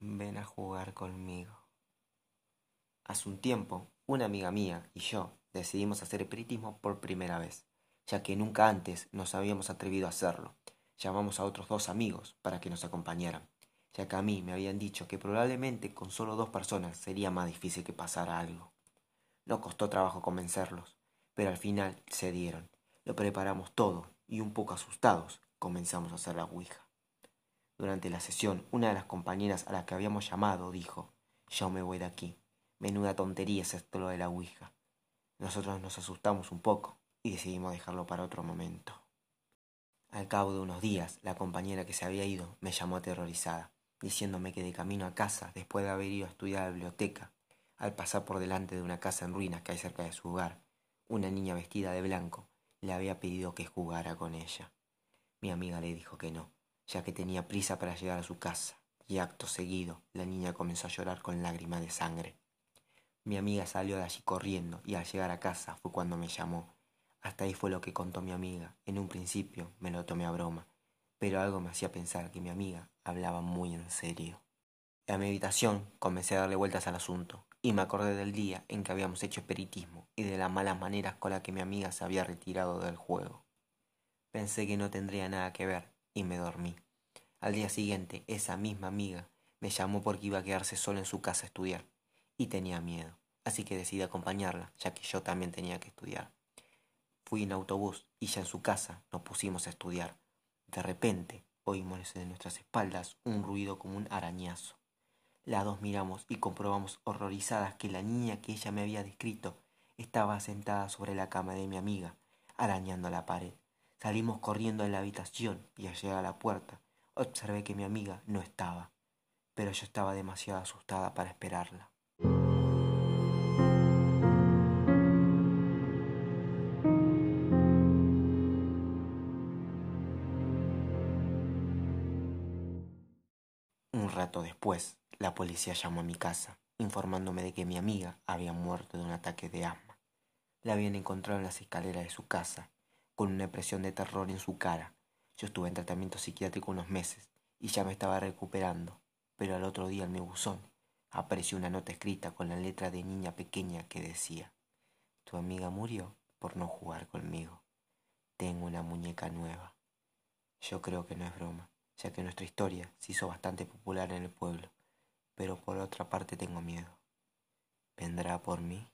ven a jugar conmigo. Hace un tiempo, una amiga mía y yo decidimos hacer espiritismo por primera vez, ya que nunca antes nos habíamos atrevido a hacerlo. Llamamos a otros dos amigos para que nos acompañaran, ya que a mí me habían dicho que probablemente con solo dos personas sería más difícil que pasara algo. No costó trabajo convencerlos, pero al final cedieron. Lo preparamos todo y un poco asustados comenzamos a hacer la Ouija. Durante la sesión, una de las compañeras a las que habíamos llamado dijo, yo me voy de aquí. Menuda tontería es esto lo de la Ouija. Nosotros nos asustamos un poco y decidimos dejarlo para otro momento. Al cabo de unos días, la compañera que se había ido me llamó aterrorizada, diciéndome que de camino a casa, después de haber ido a estudiar a la biblioteca, al pasar por delante de una casa en ruinas que hay cerca de su hogar, una niña vestida de blanco le había pedido que jugara con ella. Mi amiga le dijo que no, ya que tenía prisa para llegar a su casa, y acto seguido la niña comenzó a llorar con lágrimas de sangre. Mi amiga salió de allí corriendo y al llegar a casa fue cuando me llamó. Hasta ahí fue lo que contó mi amiga. En un principio me lo tomé a broma, pero algo me hacía pensar que mi amiga hablaba muy en serio. En mi habitación comencé a darle vueltas al asunto y me acordé del día en que habíamos hecho espiritismo y de las malas maneras con las que mi amiga se había retirado del juego. Pensé que no tendría nada que ver y me dormí. Al día siguiente, esa misma amiga me llamó porque iba a quedarse sola en su casa a estudiar y tenía miedo, así que decidí acompañarla, ya que yo también tenía que estudiar. Fui en autobús y ya en su casa nos pusimos a estudiar. De repente oímos en nuestras espaldas un ruido como un arañazo. Las dos miramos y comprobamos horrorizadas que la niña que ella me había descrito estaba sentada sobre la cama de mi amiga, arañando la pared. Salimos corriendo de la habitación y al llegar a la puerta observé que mi amiga no estaba, pero yo estaba demasiado asustada para esperarla. Un rato después, la policía llamó a mi casa, informándome de que mi amiga había muerto de un ataque de asma. La habían encontrado en las escaleras de su casa, con una expresión de terror en su cara yo estuve en tratamiento psiquiátrico unos meses y ya me estaba recuperando, pero al otro día en mi buzón apareció una nota escrita con la letra de niña pequeña que decía, Tu amiga murió por no jugar conmigo. Tengo una muñeca nueva. Yo creo que no es broma, ya que nuestra historia se hizo bastante popular en el pueblo, pero por otra parte tengo miedo. ¿Vendrá por mí?